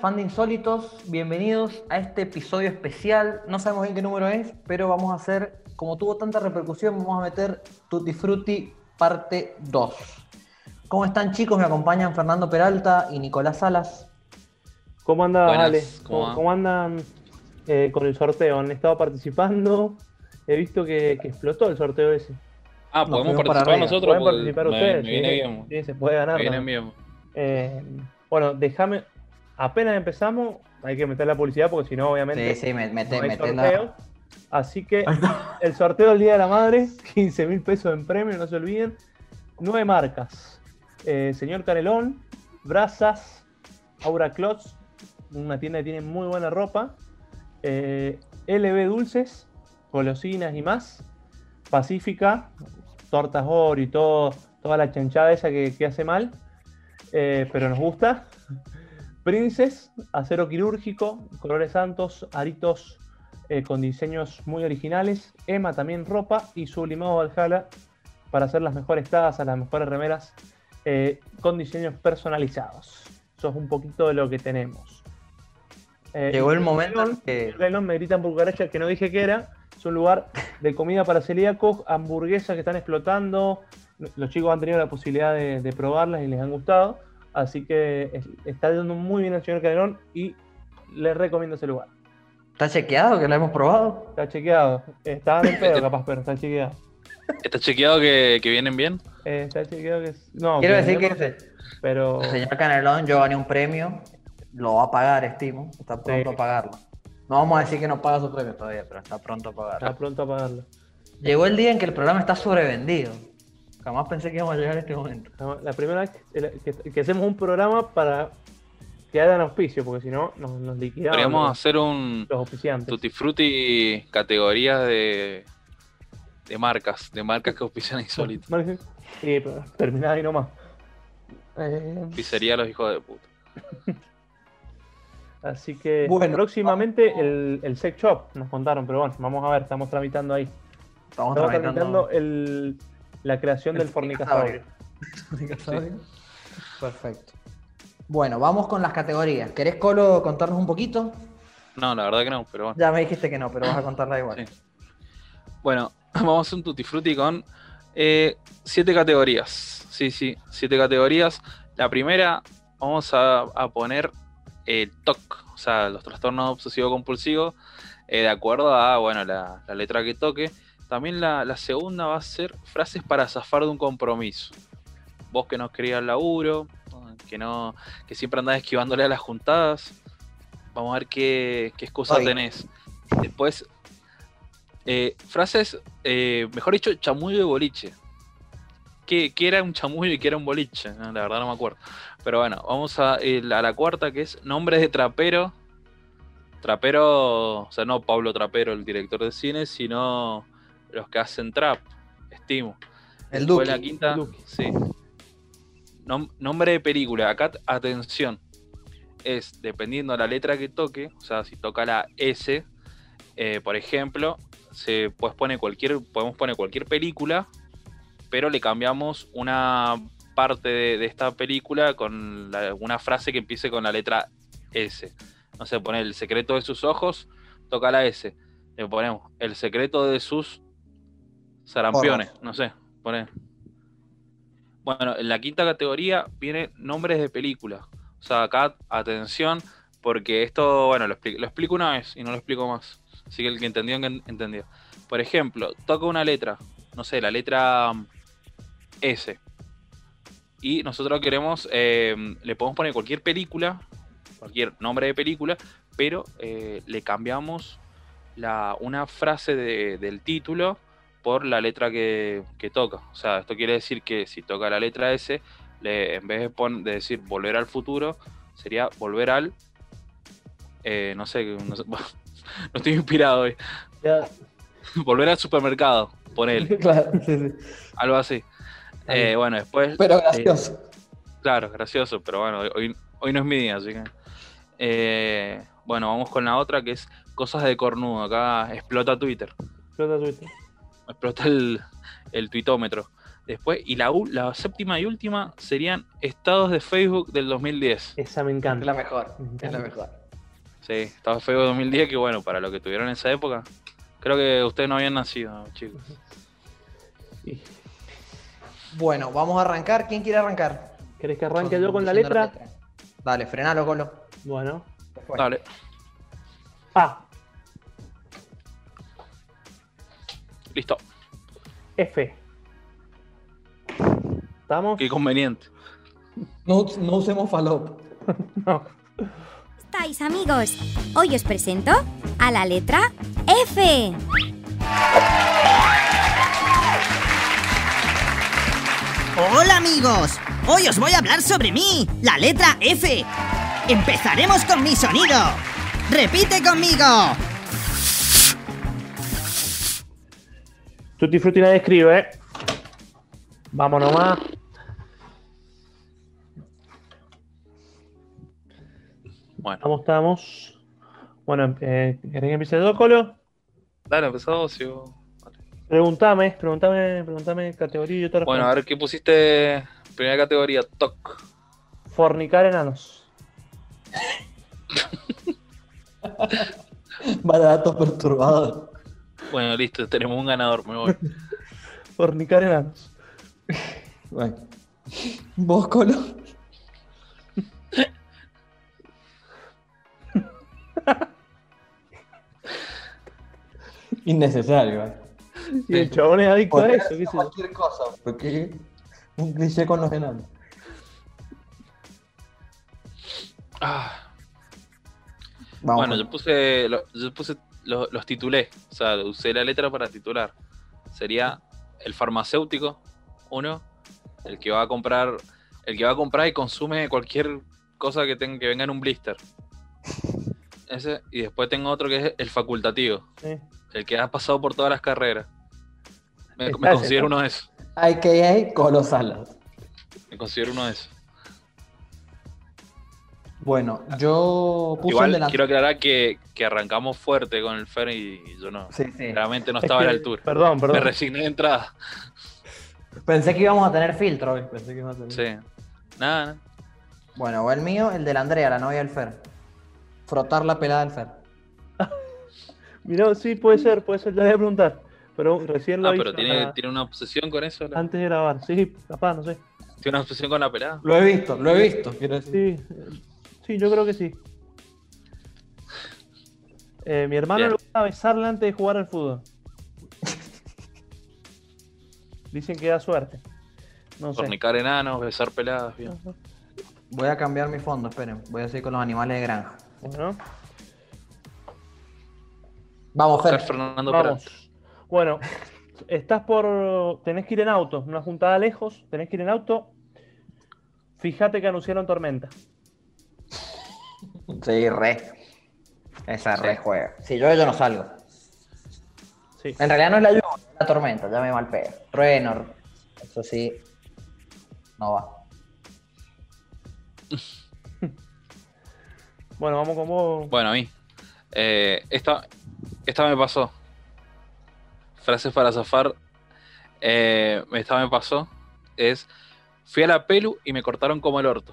Fan de Insólitos, bienvenidos a este episodio especial. No sabemos bien qué número es, pero vamos a hacer, como tuvo tanta repercusión, vamos a meter Tutti Frutti parte 2. ¿Cómo están chicos? Me acompañan Fernando Peralta y Nicolás Salas. ¿Cómo andan, Buenas, Ale? ¿cómo ¿Cómo, va? cómo andan eh, con el sorteo? ¿Han estado participando? He visto que, que explotó el sorteo ese. Ah, podemos para participar nosotros. Pueden participar me, ustedes. me viene sí, bien. sí, se puede ganar. Me viene bien. Eh, bueno, déjame. Apenas empezamos, hay que meter la publicidad porque si no, obviamente. Sí, sí, me- mete, no hay mete sorteo. la... Así que el sorteo del Día de la Madre, 15 mil pesos en premio, no se olviden. Nueve marcas. Eh, Señor Canelón, Brazas, Aura Clots, una tienda que tiene muy buena ropa. eh, LB Dulces, golosinas y más. Pacífica, tortas oro y todo, toda la chanchada esa que, que hace mal, eh, pero nos gusta. Princes, acero quirúrgico, colores santos, aritos eh, con diseños muy originales. Emma también ropa y sublimado Valhalla para hacer las mejores tazas, las mejores remeras eh, con diseños personalizados. Eso es un poquito de lo que tenemos. Eh, Llegó el momento que... León, me gritan cucaracha que no dije que era. Es un lugar de comida para celíacos, hamburguesas que están explotando. Los chicos han tenido la posibilidad de, de probarlas y les han gustado. Así que es- está yendo muy bien el señor Canelón y les recomiendo ese lugar. ¿Está chequeado que lo hemos probado? Está chequeado. Estaba en pedo capaz, pero está chequeado. ¿Está chequeado que, que vienen bien? Eh, está chequeado que No, Quiero que decir que ese Pero. el señor Canelón, yo gané un premio, lo va a pagar, estimo, está pronto Sí. a pagarlo. No vamos a decir que no paga su premio todavía, pero está pronto a pagarlo. Está pronto a pagarlo. Llegó el día en que el programa está sobrevendido. Jamás pensé que íbamos a llegar a este momento. La- primera vez que, que- que hacemos un programa para que hagan auspicio, porque si no nos, nos liquidamos Podríamos los, hacer un los auspiciantes. Tutti Frutti categorías de, de marcas, de marcas que auspician insólitos. Margen. Sí, pero terminada ahí nomás. Eh, Pizzería los hijos de puta. así que Bueno, próximamente el, el sex shop nos contaron, pero bueno, vamos a ver, estamos tramitando ahí. Estamos, Estamos tramitando tramitando el, la creación el del fornicasaurio. fornicasaurio. Perfecto. Bueno, vamos con las categorías. ¿Querés, Colo, contarnos un poquito? No, la verdad que no, pero bueno. Ya me dijiste que no, pero vas a contarla igual. Sí. Bueno, vamos a hacer un Tutti Frutti con eh, siete categorías. Sí, sí, siete categorías. La primera, vamos a, a poner el TOC, o sea, los trastornos obsesivo-compulsivos, eh, de acuerdo a, bueno, la, la letra que toque. También la, la segunda va a ser frases para zafar de un compromiso. Vos que no querías laburo, que no, que siempre andás esquivándole a las juntadas. Vamos a ver qué, qué excusa tenés. Después, eh, frases, eh, mejor dicho, chamullo de boliche. ¿Qué, qué era un chamullo y qué era un boliche? No, la verdad no me acuerdo. Pero bueno, vamos a la cuarta que es nombres de trapero. Trapero, o sea, no Pablo Trapero, el director de cine, sino los que hacen trap, estimo. El Duque. la quinta, el Duque. sí. Nom- nombre de película. Acá, atención. Es dependiendo de la letra que toque. O sea, si toca la S, eh, por ejemplo, se pues pone cualquier, podemos poner cualquier película, pero le cambiamos una parte de, de esta película con la- una frase que empiece con la letra S. No sé, pone el secreto de sus ojos, toca la S. Le ponemos el secreto de sus sarampiones, no sé, pone. Bueno, en la quinta categoría viene nombres de películas. O sea, acá, atención, porque esto, bueno, lo explico, lo explico una vez y no lo explico más. Así que el que entendió, en- entendió. Por ejemplo, toca una letra, no sé, la letra mm, S. Y nosotros queremos, eh, le podemos poner cualquier película, cualquier nombre de película, pero eh, le cambiamos la, una frase de- del título por la letra que, que toca. O sea, esto quiere decir que si toca la letra S, le- en vez de, pon- de decir volver al futuro, sería volver al... eh, no sé, no, sé, no estoy inspirado hoy. Ya, Volver al supermercado, ponele, claro, sí, sí. algo así. Eh, bueno, después... Pero eh, gracioso. Claro, gracioso, pero bueno, hoy, hoy no es mi día, así que. Eh, bueno, vamos con la otra que es cosas de cornudo. Acá explota Twitter, explota Twitter. Explota el, el tuitómetro. Después, y la, la séptima y última serían estados de Facebook del 2010. Esa me encanta. Es la mejor. Es la mejor. Sí, estados de Facebook del 2010, que bueno, para lo que tuvieron en esa época. Creo que ustedes no habían nacido, chicos. Bueno, vamos a arrancar. ¿Quién quiere arrancar? ¿Querés que arranque yo con la letra? Dale, frenalo, Colo. Bueno. Dale. A. Listo. F. ¿Estamos? Qué conveniente. No, no usemos falop. no. ¿Estáis amigos? Hoy os presento a la letra F. Hola amigos, hoy os voy a hablar sobre mí, la letra F. Empezaremos con mi sonido. Repite conmigo. Tutti Frutti nadie escribe, ¿eh? Vamos nomás. Bueno. ¿Cómo estamos? Bueno, eh, ¿querés que empiece yo, Colo? Dale, empezamos. Sí, vale. Preguntame, preguntame, preguntame categoría y yo te. Bueno, a ver qué pusiste. Primera categoría, TOC. Fornicar enanos. Datos perturbados. Bueno, listo, tenemos un ganador, me voy. Fornicar enanos. Bueno. ¿Vos, Colo? Innecesario, ¿eh? Y el chabón es adicto a eso, qué yo. cualquier cosa, porque un cliché con los enanos. Ah, Vamos. bueno, yo puse, yo puse lo- los titulé, o sea, usé la letra para titular. Sería el farmacéutico, uno, el que va a comprar, el que va a comprar y consume cualquier cosa que tenga que venga en un blister. Ese, y después tengo otro que es el facultativo, Sí. el que ha pasado por todas las carreras. Me, considero ¿no? uno de esos. AKA Colo Salas. Me considero uno de esos. Bueno, yo puse Igual el delantero. quiero aclarar que, que arrancamos fuerte con el Fer y yo no. Sí, sí. Realmente no Es estaba a la que- altura. Perdón, Me perdón. resigné de entrada. Pensé que íbamos a tener filtro hoy. Pensé que íbamos a tener... Sí. Nada, nada. Bueno, el mío, el de la Andrea, la novia del Fer. Frotar la pelada del Fer. Mirá, sí, puede ser, puede ser, ya voy a preguntar. Pero recién lo Ah, pero tiene, la- tiene una obsesión con eso. la- antes de grabar. Sí, capaz, no sé. Tiene una obsesión con la pelada. Lo he visto, lo he visto. Quiero decir. Sí, sí, yo creo que sí. Eh, mi hermano Bien. le gusta besarla antes de jugar al fútbol. Dicen que da suerte. No sé. Fornicar enanos, besar peladas, bien. Ajá. Voy a cambiar mi fondo, esperen. Voy a seguir con los animales de granja. Bueno, Vamos, Fer. Fernando vamos. Bueno, estás por. Tenés que ir en auto, una juntada lejos, tenés que ir en auto. Fíjate que anunciaron tormenta. Sí, re. Esa Sí. re juega. Si yo, yo no salgo. Sí. En realidad no es la lluvia, es la tormenta, ya me mal pega. Trueno, eso sí. No va. Bueno, vamos con vos. Bueno, a mí. Eh, esta, esta me pasó. Frases para zafar. Eh, esta me pasó. Es. Fui a la pelu y me cortaron como el orto.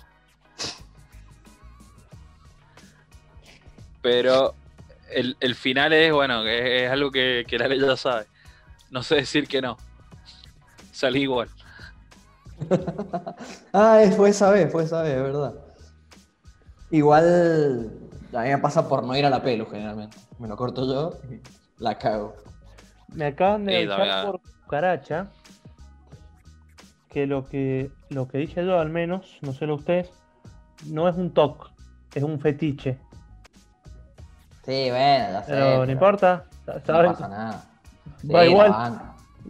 Pero el, el final es, bueno, es, algo que, que la ley ya sabe. No sé decir que no. Salí igual. Ah, es- fue esa vez, fue esa vez, es verdad. Igual a mí me pasa por no ir a la pelu generalmente. Me lo corto yo y la cago. Me acaban de avisar por cucaracha que lo que lo que dije yo al menos, no sé lo ustedes, no es un toc, es un fetiche. Sí, bueno, ya sé. Pero no pero importa, No pasa nada. Va Sí, igual. la banco.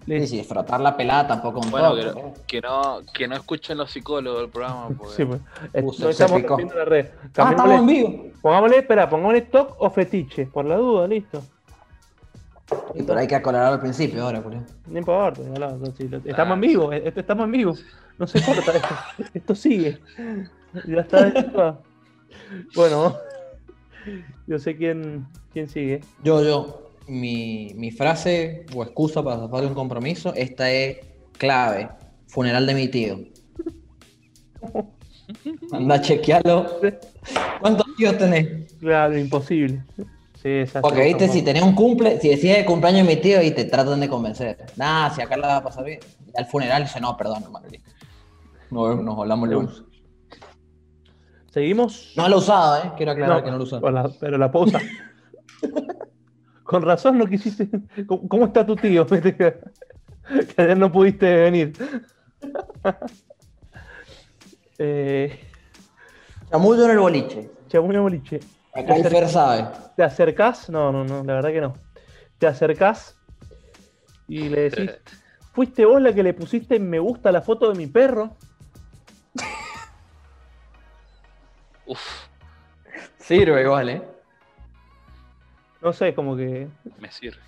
Sí, sí, frotar la pelada tampoco un Bueno, toque, que, ¿eh? que no, que no escuchen los psicólogos del programa. Porque... Sí, pues. Eh, estamos la red. Ah, estamos en vivo. pongámosle, espera, pongámosle toc o fetiche, por la duda, listo. Sí, pero hay que aclarar al principio ahora, Julián. No importa, sí, lo- estamos en vivo, eh, esto- estamos en vivo. No se corta esto, esto sigue. Ya está. Bueno, yo sé quién, quién sigue. Yo, yo, mi, mi frase o excusa para zafar de un compromiso, esta es clave. funeral de mi tío. Anda, chequealo. ¿Cuántos tíos tenés? Claro, imposible. Sí, Porque viste, si tenés un cumple, si decís el cumpleaños de mi tío y te tratan de convencer. Nah, si acá la va a pasar bien. Al funeral dice, no, perdón, hermano. Nos, nos hablamos. Seguimos. No lo usaba, ¿eh? Quiero aclarar que no lo usaba. la- pero la pausa. Con razón no quisiste. ¿Cómo, cómo está tu tío? Que, ayer no pudiste venir. eh, Chamullo en el boliche. Chamuño Boliche. Acá el Fer sabe. ¿Te acercás? No, no, no, la verdad que no. Te acercás y le decís, ¿fuiste vos la que le pusiste me gusta a la foto de mi perro? Uf, Sirve igual, ¿eh? No sé, como que me sirve.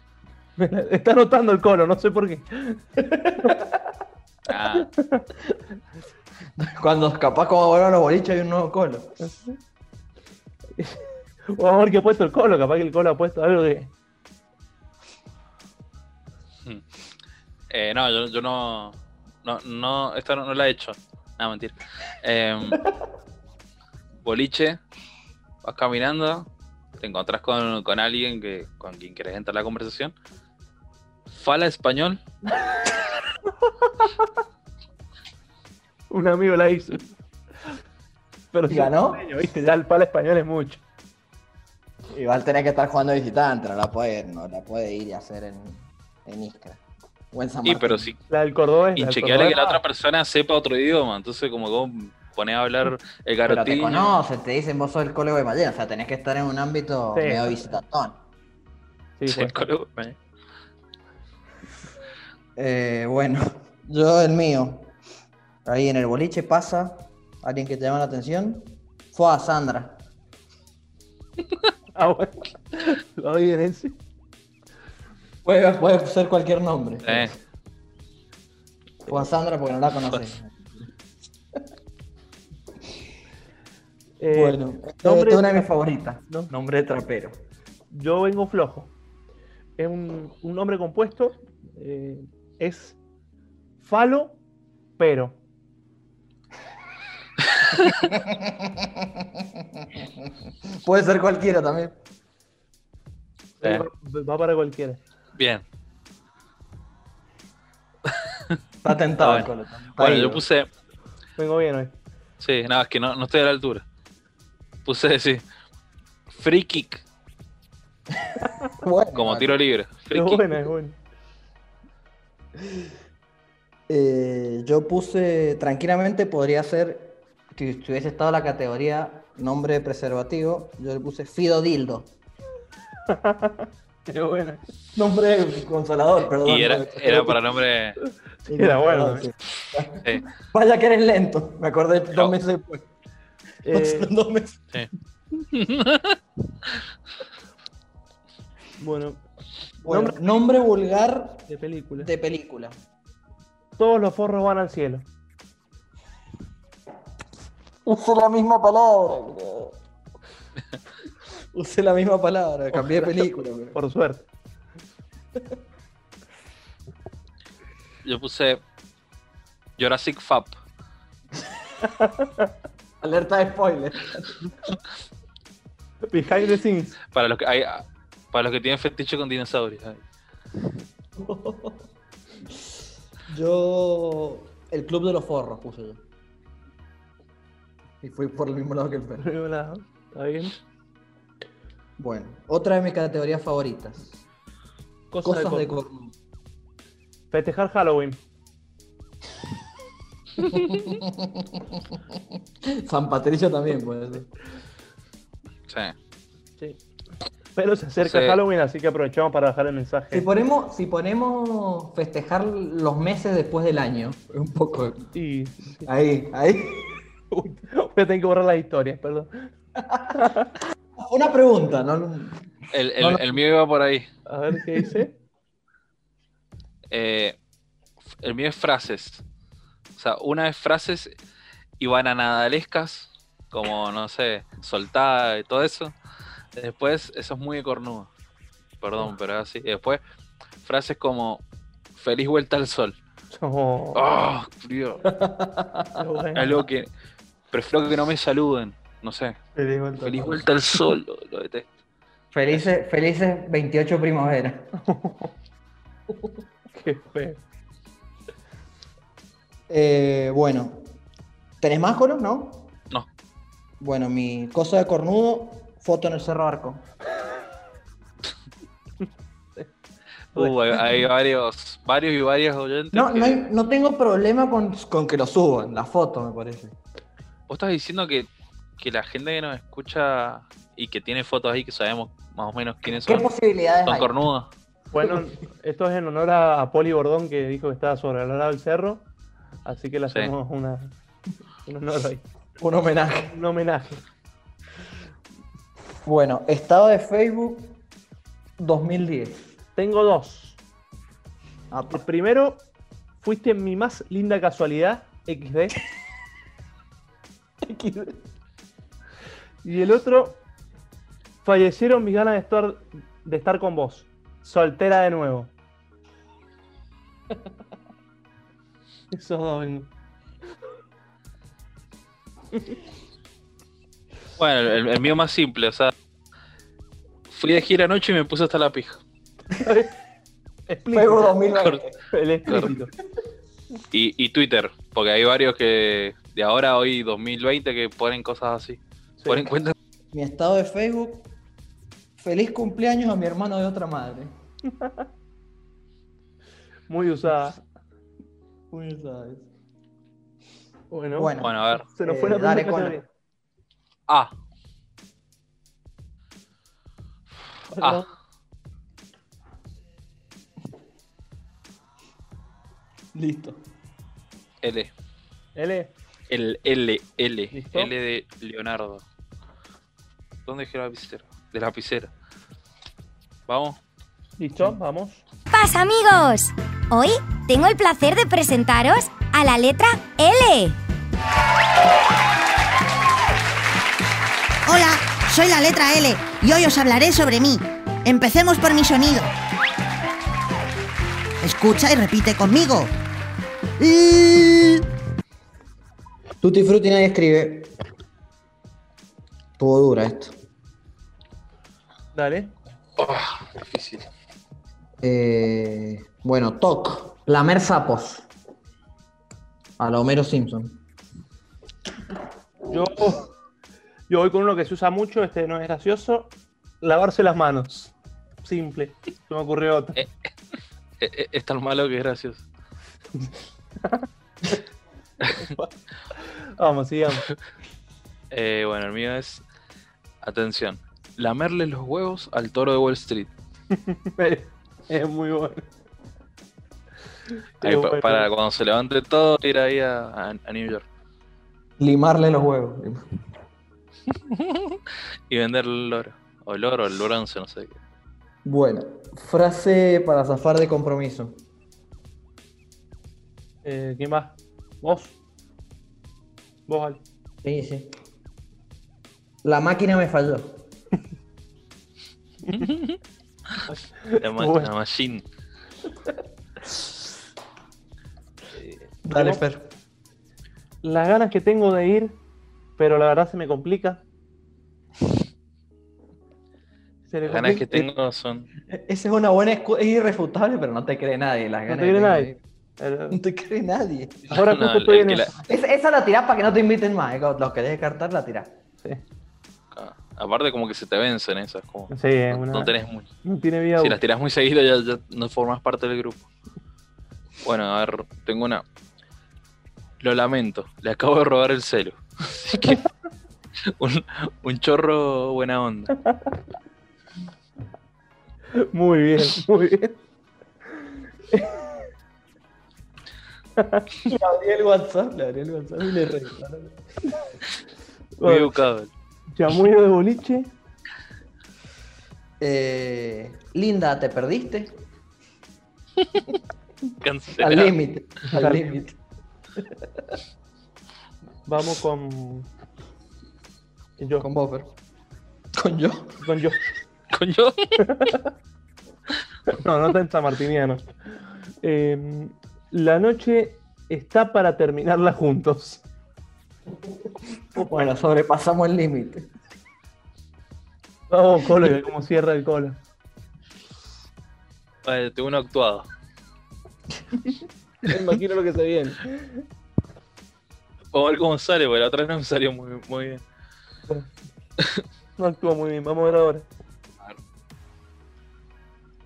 está notando el colo, no sé por qué. Ah, Cuando capaz como vuelvan los boliches hay un nuevo colo. Vamos a ver qué ha puesto el colo, capaz que el colo ha puesto algo de... eh, no, yo, yo no, no, no, esta no, no la he hecho. No, mentira. Em, boliche, vas caminando, te encontrás con, con alguien que, con quien quieres entrar a la conversación. Fala español, Un amigo la hizo. Pero ¿Y ganó? ¿Viste? Ya el pala español es mucho. Igual tenés que estar jugando visitante, no la puede, no la puede ir y hacer en, en Iscra. O en San y Martín. pero sí, La del cordobés. la del inchequeable que la otra persona sepa otro idioma. Entonces, como ponés a hablar el Pero te conocen, te dicen vos sos el colega de Mallena, o sea, tenés que estar en un ámbito Sí. medio visitantón. Sí, Sí, pues. colo- Eh, bueno, yo el mío. Ahí en el boliche pasa alguien que te llama la atención. Fue a Sandra. Ah, bueno. Lo oí en ese. Puede, puede ser cualquier nombre. Eh, Fue a Sandra porque no la conoces. Eh, bueno, esta nombre- es una de mis favoritas. No. Nombre de trapero. Yo vengo flojo. Es un, un nombre compuesto. eh, es falo, pero. Puede ser cualquiera también. Eh. Va, va para cualquiera. bien. Está tentado el bueno. Bueno, ido. yo puse. Vengo bien hoy. Sí, nada, es que no, no estoy a la altura. Puse, sí. Free kick, Bueno, como tiro libre. Free Es kick. buena, es buena. Eh, yo puse tranquilamente, podría ser, si si hubiese estado la categoría nombre preservativo, yo le puse Fido Dildo. Es buena. Nombre consolador, perdón. Y era, era para nombre. Era bueno, Sí. Sí, Vaya que eres lento, me acordé dos No. meses después. Eh, Dos meses. sí. bueno, Bueno, nombre- nombre vulgar de película. de película. Todos los forros van al cielo. Usé la misma palabra. bro. Usé la misma palabra, cambié de película. bro. Por suerte. Yo puse Jurassic Fab. Alerta de spoiler. Behind the scenes. Para los que hay, para los que tienen fetiche con dinosaurios. Yo. El Club de los Forros puse yo. Y fui por el mismo lado que el perro. Primero lado. ¿Está bien? Bueno, otra de mis categorías favoritas. Cosas, Cosas de, de cornudo. Festejar Halloween. San Patricio también puede ser. Sí. Sí. Pero se acerca Sí. Halloween, así que aprovechamos para dejar el mensaje. Si ponemos, si ponemos festejar los meses después del año, un poco. Y Ahí, ahí. Uy, voy a tener que borrar las historias, perdón. Una pregunta, ¿no? El, el- No, no. el mío iba por ahí. A ver qué dice. Eh, el mío es frases. O sea, una es frases y bananadalescas, como, no sé, soltada y todo eso. Después, eso es muy de cornudo. Perdón, pero es así. Y después, frases como feliz vuelta al sol. Oh, ¡Oh, bueno. Algo que. Prefiero que no me saluden. No sé. Feliz vuelta. Feliz vuelta al sol. Lo, lo detesto. Felices, felices 28 primavera. Qué feo. Eh, bueno, ¿tenés más coros, no? No. Bueno, mi cosa de cornudo, foto en el Cerro Arco. Uh, hay, hay varios, varios y varias oyentes. No, que- no, hay- no tengo problema con, con que lo suban, la foto me parece. Vos estás diciendo que, que la gente que nos escucha y que tiene fotos ahí que sabemos más o menos quiénes ¿Qué son, posibilidades son hay? cornudas. Bueno, esto es en honor a, a Poli Bordón que dijo que estaba sobrevalorado el cerro. Así que le Sí. hacemos una, un honor ahí. Un homenaje. Un homenaje. Bueno, estado de Facebook 2010. Tengo dos. El primero, fuiste mi más linda casualidad, XD. Y el otro, fallecieron mis ganas de estar, de estar con vos. Soltera de nuevo. Dos vengo. Bueno, el, el mío más simple, o sea, fui de gira anoche y me puse hasta la pija. Facebook 2020. El explícito. Y, y Twitter, porque hay varios que de ahora, hoy 2020, que ponen cosas así. Sí. Ponen cuentas. Mi estado de Facebook, feliz cumpleaños a mi hermano de otra madre. Muy usada. Eso. Bueno, Bueno, Bueno, a ver. se nos eh, fue la dale, primera Conan. categoría. A. A. listo. L. L. El L, L. ¿Listo? L de Leonardo. ¿Dónde dejé la lapicera? De la lapicera. Vamos. Listo, vamos. ¡Pasa, amigos! Hoy tengo el placer de presentaros a la letra L. Hola, soy la letra L y hoy os hablaré sobre mí. Empecemos por mi sonido. Escucha y repite conmigo. L. Tutti Frutti nadie escribe. Tuvo dura esto. Dale. Difícil. Eh, bueno, TOC. Lamer sapos. A la Homero Simpson. Yo, yo voy con uno que se usa mucho, este no es gracioso. Lavarse las manos. Simple. Se me ocurrió otro. Eh, eh, es tan malo que es gracioso. Vamos, sigamos. Eh, bueno, el mío es. Atención. Lamerle los huevos al toro de Wall Street. Es muy bueno. Ahí para cuando se levante todo, ir ahí a, a- a New York. Limarle los huevos. Y vender el oro. O el oro, el bronce, no sé qué. Bueno, frase para zafar de compromiso. Eh, ¿Quién más? ¿Vos? Vos, Ali. Sí, sí. La máquina me falló. La, ma- Bueno. la machine. Dale. Fer. Las ganas que tengo de ir, pero la verdad se me complica. Se Las ganas que tengo son. Esa es una buena excusa. Es irrefutable, pero no te cree nadie. Las No ganas te que cree nadie. No te cree nadie. Ahora No, justo estoy en eso. Esa, la tirás para que no te inviten más. eh. Los querés descartar, la tirás. Sí, ah, Aparte, como que se te vencen esas. Como, Sí, es no, una- no tenés muy. no tiene vida Si las tirás muy seguido, ya, ya no formas parte del grupo. Bueno, a ver, tengo una. Lo lamento, le acabo de robar el celu. Así que. Un, un chorro buena onda. Muy bien, muy bien. Le abrí el WhatsApp, le abrí el WhatsApp y le regalaron. Muy educado. chamuyo de boliche. Eh, Linda, ¿te perdiste? Al Cancelado. límite. Al Al límite. Vamos con. Yo. Con Boffer. Con yo. Con yo. Coño. No, no está en San Martiniano. Eh, La noche está para terminarla juntos. Bueno, sobrepasamos el límite. Vamos, Colo, que cómo cierra el Colo. Vale, tengo uno actuado. Me imagino lo que se viene. Vamos a ver cómo sale, porque la otra vez no me salió muy, muy bien. No actúa muy bien, vamos a ver ahora.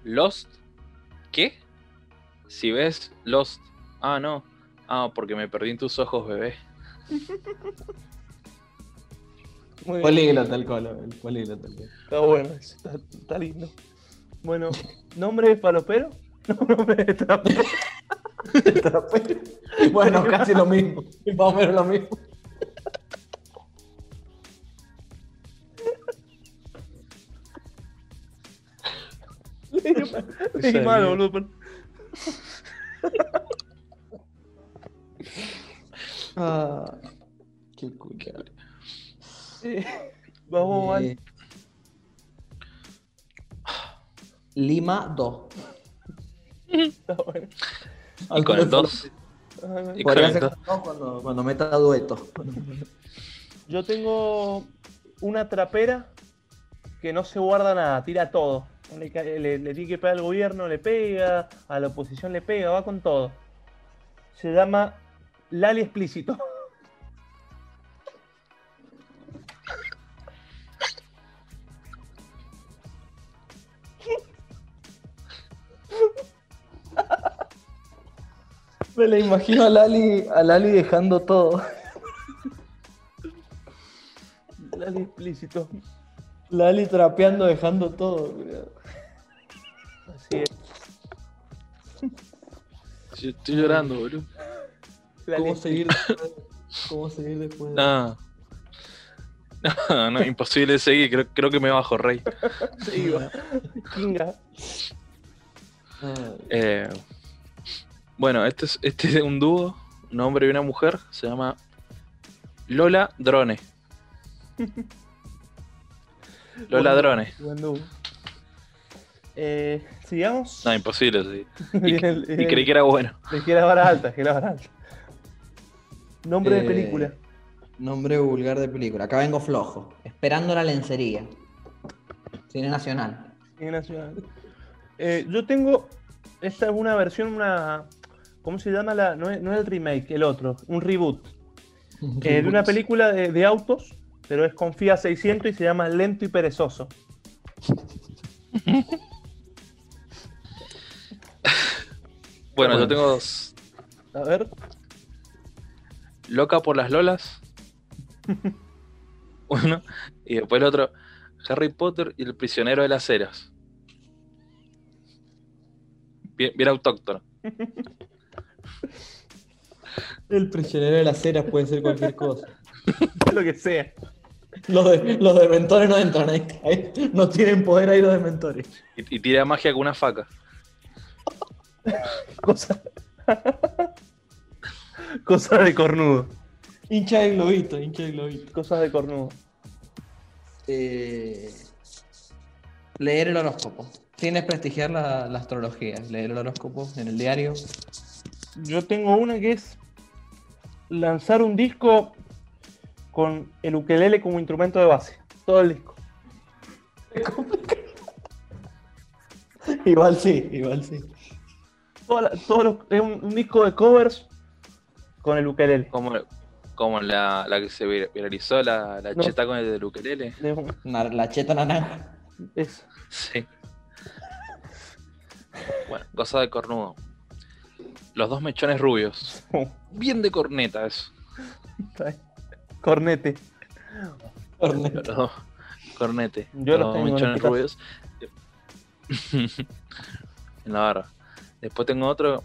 Lost. ¿Qué? Si ves Lost. Ah, no. Ah, porque me perdí en tus ojos, bebé. Políglota el colo, el políglota el. Está bueno, está, está lindo. Bueno, ¿nombre de falopero? No, nombre de trapero. Bueno, casi lo mismo. Más o menos lo mismo. Leí mal, boludo. Ah, qué culo. Eh, Vamos mal. Eh, Lima 2. Está bueno. Y con el 2. Ah, Y con el ser 2. con- cuando, cuando meta dueto. Yo tengo una trapera que no se guarda nada, tira todo. Le, le- le tiene que pegar al gobierno, le pega, a la oposición le pega, va con todo. Se llama Lali Explícito. Me la imagino a Lali, a Lali dejando todo. Lali Explícito. Lali trapeando, dejando todo. Así es. Yo estoy llorando, boludo. ¿Cómo seguir después? ¿Cómo seguir después? de- No. No, no, imposible seguir. Creo, creo que me bajo, rey. Explícito. Iba. Kinga. Eh, bueno, este es, este es un dúo, un hombre y una mujer. Se llama Lola Drone. Lola Drone. Buen dúo. Eh, sigamos. No, imposible, sí. Y, Viene el- y creí que era bueno. Es que era vara alta, es que era vara alta. Nombre de Eh, película. Nombre vulgar de película. Acá vengo flojo. Esperando la lencería. Cine nacional. Cine Nacional. Eh, yo tengo. Esta es una versión, una. ¿Cómo se llama la.? No es, no es el remake, el otro. Un reboot. eh, de una película de, de autos, pero es con Fiat 600 y se llama Lento y Perezoso. Bueno, Bueno. yo tengo dos. A ver. Loca por las Lolas. Uno. Y después el otro. Harry Potter y el prisionero de las eras. Bien, bien autóctono. El prisionero de las eras puede ser cualquier cosa. Lo que sea. Los, de, los dementores no entran ahí. ahí No tienen poder ahí los dementores. Y, y tira magia con una faca. Cosa. Cosas de cornudo. Hincha de globito, hincha de globito. Cosas de cornudo. Eh, leer el horóscopo. Sin desprestigiar la, la astrología. Leer el horóscopo en el diario. Yo tengo una que es lanzar un disco con el ukelele como instrumento de base. Todo el disco. Igual sí, igual sí. Toda la- todos los- es un, un disco de covers con el ukelele. Como, como la, la que se vir- viralizó, la, la No. cheta con el del ukelele. La cheta naranja. es- Sí. Bueno, cosa de cornudo. Los dos mechones rubios. Bien de corneta eso. cornete. Cornete. Yo los los dos tengo en mechones este rubios. en la barra. Después tengo otro.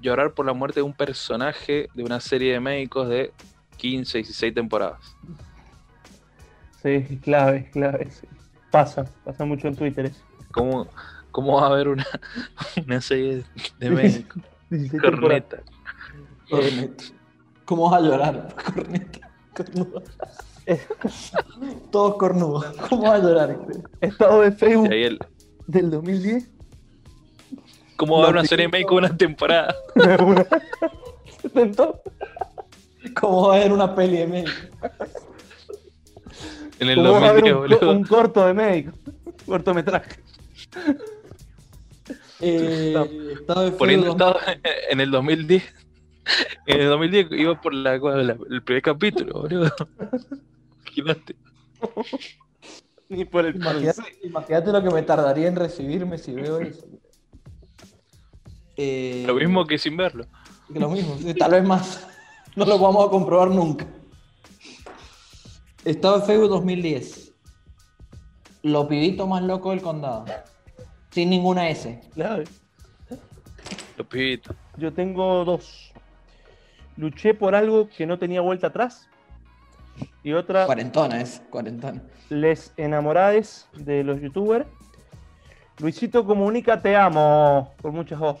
Llorar por la muerte de un personaje de una serie de médicos de 15, 16 temporadas. Sí, clave, clave. sí. Pasa, pasa mucho en Twitter. eso. ¿Cómo, cómo va a haber una, una serie de médicos? 16 temporadas. Corneta. Corneta. ¿Cómo vas a llorar? Corneta. Cornudo. Todos cornudos. ¿Cómo vas a llorar? Estado de Facebook el, del 2010. ¿Cómo va a haber una serie de México una temporada? ¿Cómo va a haber una peli de México? En el ¿Cómo va a haber 2010, un, boludo. un corto de médico? Cortometraje. Eh, estado de Poniendo feudo. estado en el 2010. En el 2010 iba por la, la- el primer capítulo, boludo. Imagínate. Ni por el Imagínate, imagínate lo que me tardaría en recibirme si veo eso. Eh, Lo mismo que sin verlo. lo mismo, tal vez más. No lo vamos a comprobar nunca. Estado de Facebook 2010. Los pibitos más locos del condado. Sin ninguna S. Claro. Los pibitos. Yo tengo dos. Luché por algo que no tenía vuelta atrás. Y otra, Cuarentona es, cuarentona. les enamorades de los youtubers. Luisito Comunica, te amo. Con muchas voz.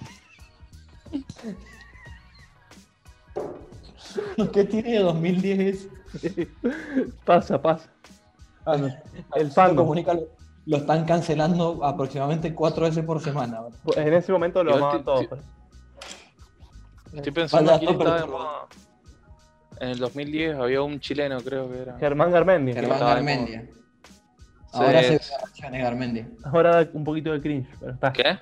¿Qué tiene de 2010 pasa, pasa. Ah, El El fandom. comunica lo, están cancelando aproximadamente cuatro veces por semana. ¿verdad? En ese momento lo amaban todos. pues. Estoy pensando quién no, pero- estaba de moda. En el 2010 había un chileno, creo que era. Germán Garmendia. Germán Garmendia. Sí, Ahora se reacciones Garmendia. Ahora da un poquito de cringe, pero está. ¿Qué?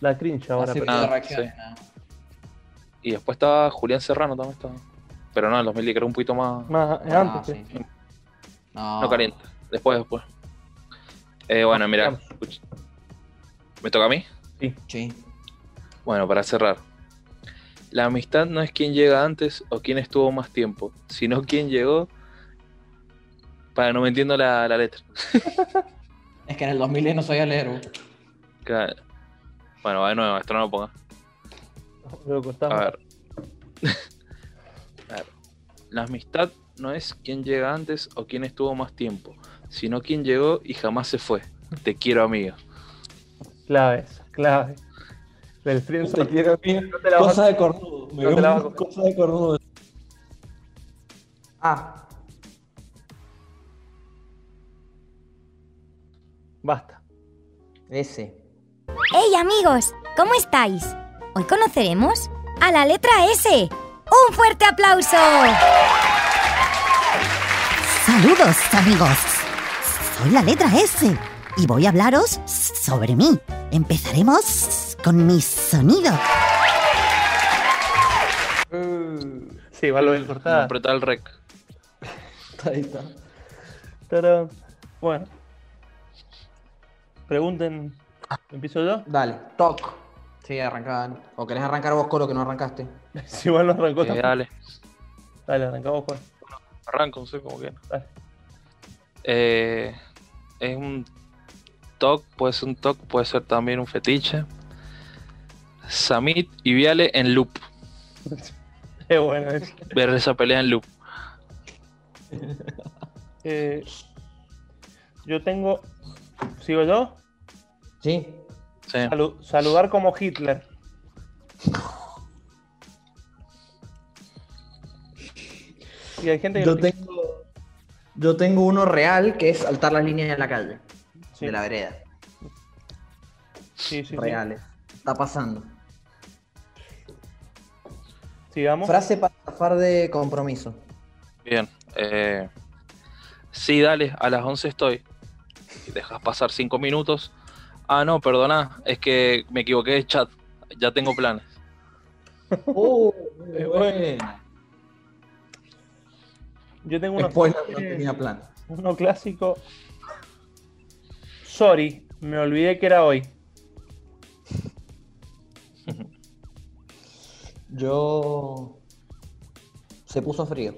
La cringe ahora. Pero- Ah, sí. nada. Y después estaba Julián Serrano también estaba. Pero no, en el 2010 que era un poquito más. Más Ah, antes. sí. sí. No, No caliente. Después, después. Eh, bueno, mira. Vamos. escucha. ¿Me toca a mí? Sí. Bueno, para cerrar. La amistad no es quien llega antes o quien estuvo más tiempo, sino quien llegó. Para no me entiendo la, la letra. Es que en el 2010 no sabía leer. vos. Claro. Bueno, va de nuevo, esto no lo ponga. Lo. A ver. Claro. La amistad no es quien llega antes o quien estuvo más tiempo, sino quien llegó y jamás se fue. Te quiero, amigo. Clave, esa, clave. Del friendzone. Te quiero, amigo. No te la vas Cosa de cornudo. Me no te veo la cosa de cornudo. Ah, Basta. ese. ¡Hey amigos! ¿Cómo estáis? Hoy conoceremos a la letra S. ¡Un fuerte aplauso! Saludos, amigos. Soy la letra S y voy a hablaros sobre mí. Empezaremos con mi sonido. Sí, va lo No cortar. apretar el rec. Ahí está. Bueno. Pregunten. ¿Empiezo yo? Dale, toc. Sí, arrancaban. O querés arrancar vos, Coro, que no arrancaste. Si igual no arrancó tampoco. dale, Dale, arrancamos Juan. Arranco, no sé cómo que. Eh, es un TOC, puede ser un TOC, puede ser también un fetiche. Samit y Viale en loop. Qué bueno es. Ver esa pelea en loop. Eh, yo tengo. ¿Sigo yo? Sí. Sí. Salu- saludar como Hitler. Y hay gente que Yo lo tengo, yo tengo uno real que es saltar las líneas en la calle. Sí. De la vereda. Sí, sí, sí. Reales. Está pasando. Sigamos. Frase para zafar de compromiso. Bien. Eh, sí, dale, a las 11 estoy. Y dejas pasar 5 minutos. Ah, no, perdona, es que me equivoqué de chat. Ya tengo planes. Oh, bueno. Yo tengo uno, Spoiler, no tenía plan. uno clásico. Sorry, me olvidé que era hoy. Yo. Se puso frío.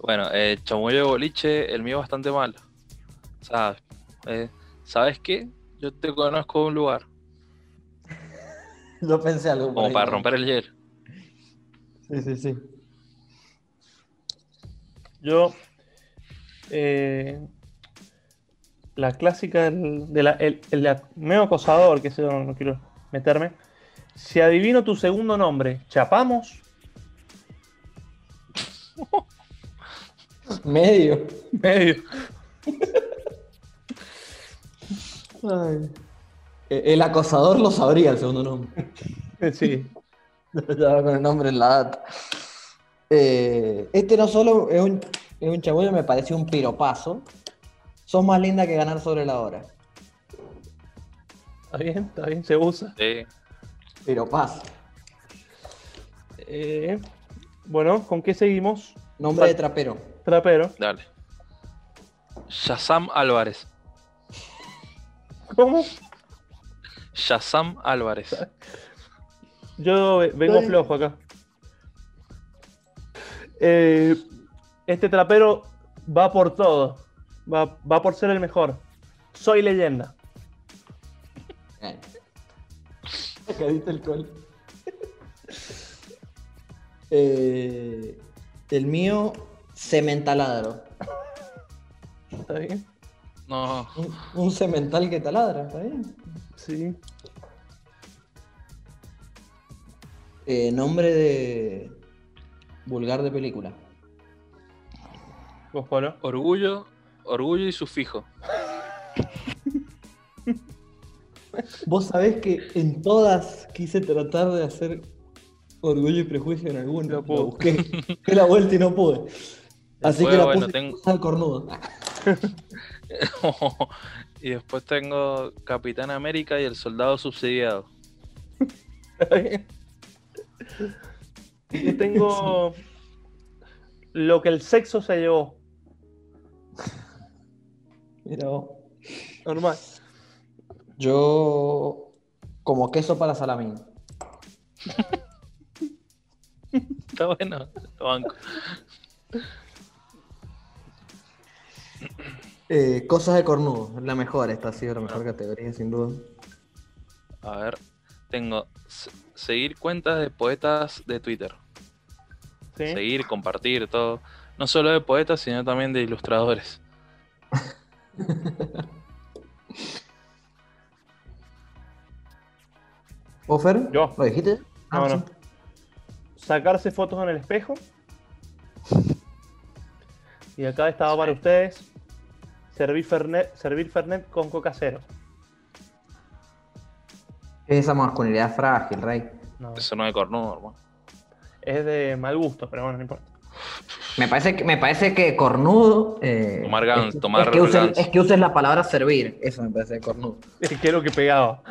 Bueno, eh, chamuyo de boliche, el mío bastante malo. O sea, eh, ¿sabes qué? Yo te conozco de un lugar. Yo pensé algo. Como ahí, para romper el hielo. Sí, sí, sí. Yo. eh, la clásica del, de la, el, medio acosador, que eso no, no quiero meterme. Si adivino tu segundo nombre, ¿chapamos? Medio. Medio. Eh, el acosador lo sabría el segundo nombre. Sí. Ya con el nombre en la data. Eh, este no solo es un, es un chabullo, me pareció un piropazo. Sos más linda que ganar sobre la hora. Está bien, está bien, se usa. Sí. Piropazo. Eh, bueno, ¿con qué seguimos? Nombre de trapero. Trapero. Dale. Shazam Álvarez. ¿Cómo? Shazam Álvarez. Yo vengo Ay. flojo acá. Eh, este trapero va por todo. Va, va por ser el mejor. Soy leyenda. Eh. Sacadito el col. Eh, el mío, cementaladro. ¿Está bien? No. Un, un cemental que taladra, ¿está bien? Sí. Eh, nombre de. vulgar de película. ¿Vos, Polo? Orgullo. Orgullo y sufijo. Vos sabés que en todas quise tratar de hacer orgullo y prejuicio en alguna. No busqué, busqué la vuelta y no pude. Así que la bueno, puse tengo- al cornudo. y después tengo Capitán América y el Soldado Subsidiado. ¿Está bien? Yo tengo lo que el sexo se llevó. Mira vos. Normal. Yo. como queso para salamín. Está bueno, lo banco. Eh, cosas de cornudo, la mejor, esta ha sido la mejor categoría, sin duda. A ver, tengo se- seguir cuentas de poetas de Twitter. ¿Sí? Seguir, compartir, todo. No solo de poetas, sino también de ilustradores. ¿Ofer? Yo. ¿Lo dijiste? No, Ah, no. sí. Sacarse fotos en el espejo. Y acá estaba para ustedes. Servir Fernet, servir Fernet con coca cero. Es esa masculinidad frágil, Rey. No, Eso no es cornudo, hermano. es de mal gusto, pero bueno, no importa. Me parece que, me parece que cornudo. eh, Tomar gan- es, tomar es que uses, gans. es que uses la palabra servir. Eso me parece cornudo. Es que es lo que pegaba.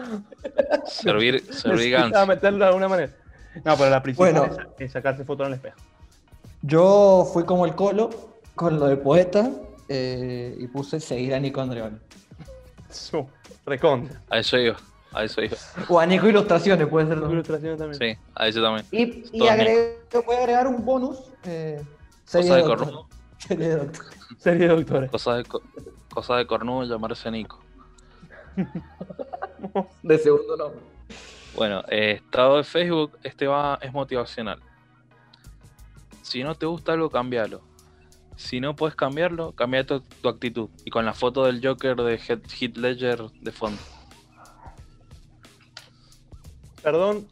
Servir, servir Gans. meterlo de alguna manera. No, pero la principal Bueno. es, es sacarse fotos en el espejo. Yo fui como el colo con lo de poeta eh, y puse seguir a Nico Andreoni. Su, recontra. A eso iba. A eso iba. O a Nico Ilustraciones, puede ser. también. Ilustración también. Sí, a eso también. Y, y agregué- voy a agregar un bonus. Eh, serie Cosas de cornudo. Serie de doctor. Serie de doctores. Cosas de, co- cosas de cornudo llamarse Nico. De segundo nombre. Bueno, eh, estado de Facebook, este va, es motivacional. Si no te gusta algo, cambialo. Si no puedes cambiarlo, cambia tu, tu actitud. Y con la foto del Joker de Heath Heath Ledger de fondo. Perdón.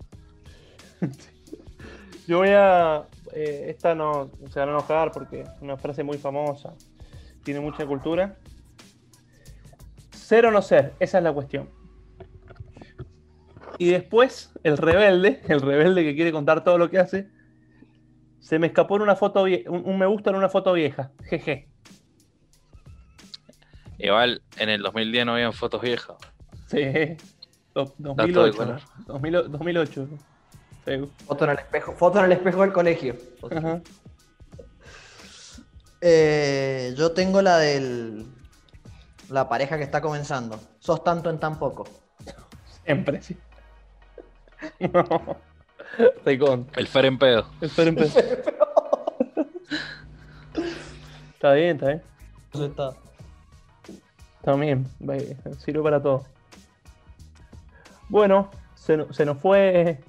Yo voy a. eh, esta no se van a enojar porque es una frase muy famosa. Tiene mucha cultura. Ser o no ser, esa es la cuestión. Y después, el rebelde, el rebelde que quiere contar todo lo que hace, se me escapó en una foto vie- un, un me gusta en una foto vieja. Jeje. Igual, en el 2010 no habían fotos viejas. Sí. Do- de 2008. color. ¿no? 2000 2008. Sí. Foto en el espejo. Foto en el espejo del colegio. Ajá. Eh, yo tengo la del. La pareja que está comenzando. Sos tanto en tan poco. Siempre, sí. No. El Fer en pedo. Esperen, esperen. Está bien, está bien. Está. Está bien. Sirve para todo. Bueno, se, no- se nos fue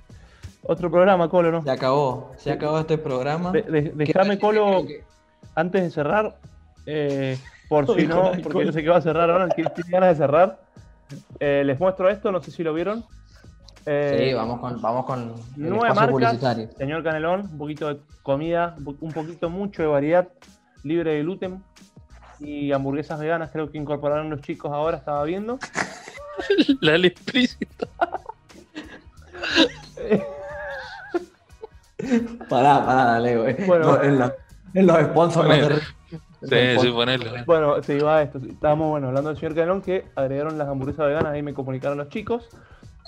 otro programa, Colo, ¿no? Se acabó. Se acabó este programa. De- de- Dejame, Colo, antes de cerrar, eh, por si no, porque yo sé que va a cerrar ahora, que tiene ganas de cerrar. Eh, les muestro esto, no sé si lo vieron. Eh, Sí, vamos con, vamos con el Nueva espacio marca, publicitario. señor Canelón, un poquito de comida, un po- un poquito mucho de variedad, libre de gluten y hamburguesas veganas, creo que incorporaron los chicos ahora, estaba viendo. La ley explícita. Pará, pará, dale, güey. Bueno. No, en, la- en los sponsors no Ponelo. te- Sí, sí, ponelo. Bueno, se iba a esto. sí. Estábamos bueno, hablando del señor Canelón que agregaron las hamburguesas veganas, ahí me comunicaron los chicos.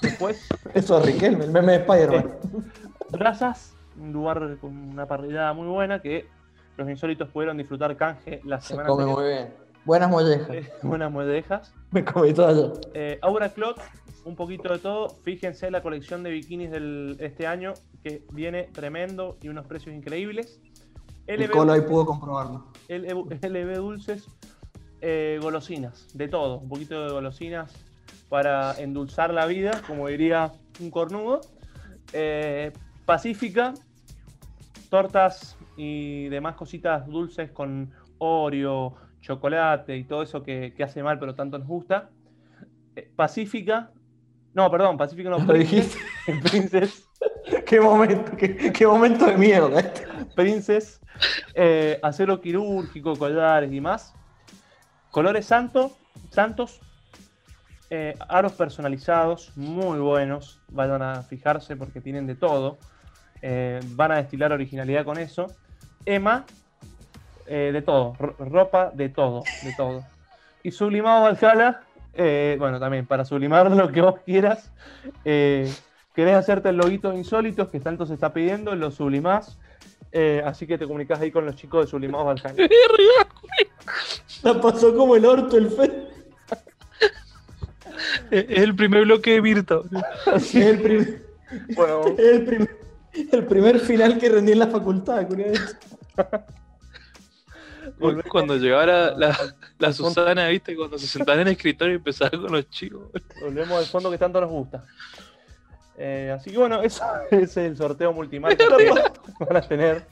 Después, Eso es Riquelme, el meme de Spider-Man. Brazas, un lugar con una parrillada muy buena que los insólitos pudieron disfrutar canje la Se semana come anterior. muy bien. Buenas mollejas. Eh, Buenas mollejas. Me comí todas yo. Eh, Aura Clot, un poquito de todo. Fíjense la colección de bikinis de este año que viene tremendo y unos precios increíbles. El LB Colo ahí pudo comprobarlo. LB, LB dulces, eh, golosinas, de todo, un poquito de golosinas para endulzar la vida, como diría un cornudo. Eh, Pacífica, tortas y demás cositas dulces con Oreo, chocolate y todo eso que, que hace mal pero tanto nos gusta. Eh, Pacífica, no, perdón, Pacífica no, Lo Princess, dijiste. Princess, qué momento, qué, qué momento de mierda este. Princes, eh, acero quirúrgico, collares y más. Colores santo, santos, eh, aros personalizados, muy buenos. Vayan a fijarse porque tienen de todo. Eh, van a destilar originalidad con eso. Emma, eh, de todo. ro- ropa, de todo, de todo. Y sublimado Valhalla, eh, bueno, también para sublimar lo que vos quieras. eh, querés hacerte el loguito insólitos que tanto se está pidiendo, lo sublimás. Eh, así que te comunicas ahí con los chicos de Sublimados Valhalla. La pasó como el orto el fe. Es el primer bloque de Virta. Es el, prim- Bueno, es el, prim- el primer final que rendí en la facultad, curioso. Cuando llegaba la, la, la Susana, viste, cuando se sentaba en el escritorio y empezaba con los chicos. volvemos al fondo que tanto nos gusta. Eh, así que bueno, eso es el sorteo multimarca que van a tener.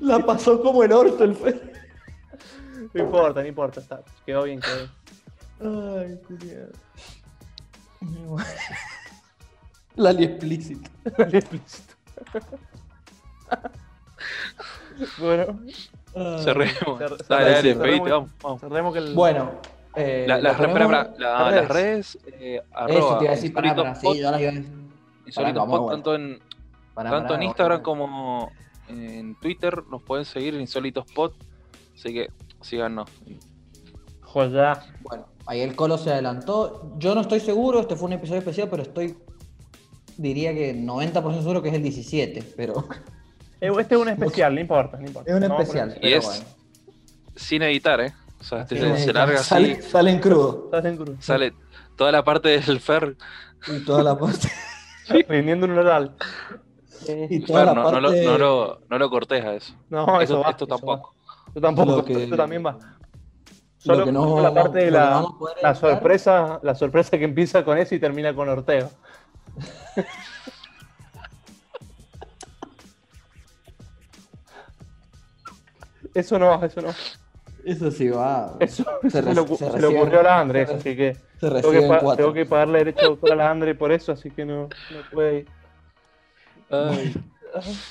La pasó como el orto el fe. No importa, no importa, está, quedó bien, quedó bien. Ay, curioso. La li explícita. Dale, explícito. bueno, Cerremos. Cer- Dale, dale, cerremos. despedite, vamos, vamos. cerremos que el. Bueno. eh, La- las, ponemos- espera, la- las las redes, eh, Eso arroba, te iba a decir, sí, la vamos, Pod, bueno. tanto en, Pará, tanto pará, en Instagram vamos. como en Twitter nos pueden seguir en Insólitos Pod. Así que síganos. Joya. Bueno, ahí el Colo se adelantó. Yo no estoy seguro, este fue un episodio especial, pero estoy, diría que 90% seguro que es el 17, pero Eh, Este es un especial, no importa, no importa. es un No especial. Y es- bueno. Sin editar, ¿eh? O sea, este se, larga así, Sale, sale en crudo. Estás en cruz. sale toda la parte del Fer. Y toda la parte. Rindiendo un oral. Y toda Fer, la no, parte. no lo, no, lo, no lo cortes a eso. No, eso Esto, va, esto eso tampoco. va. Yo tampoco, que- esto también va. Lo Solo, que no la parte de la, la sorpresa, la sorpresa que empieza con eso y termina con Ortega. Eso no, eso no. Eso sí va. Eso Se le, ocu- se se le reciben- ocurrió a la Andrés, se re- así que Se tengo que, reciben pa- cuatro. tengo que pagarle derecho de autor a la Andre por eso, así que no, no puede ir. Ay,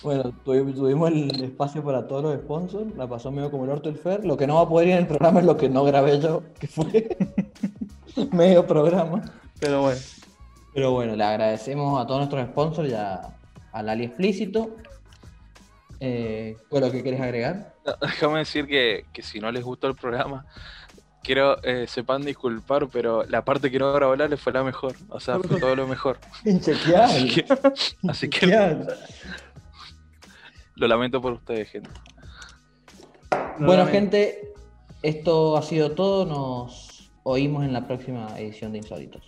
Bueno, tuvi- tuvimos el espacio para todos los sponsors. La pasó medio como el orto el Fer. Lo que no va a poder ir en el programa es lo que no grabé yo, que fue medio programa. Pero bueno, Pero bueno, le agradecemos a todos nuestros sponsors y a, al Ali Explícito. Eh, ¿Cuál es lo que quieres agregar? no, déjame decir que, que si no les gustó el programa, quiero eh, sepan disculpar, pero la parte que no grabó Lale fue la mejor. O sea, fue todo lo mejor. Inchequeable. Así que Inchequeable. Lo lamento por ustedes, gente. Bueno, gente, esto ha sido todo. Nos oímos en la próxima edición de Insólitos.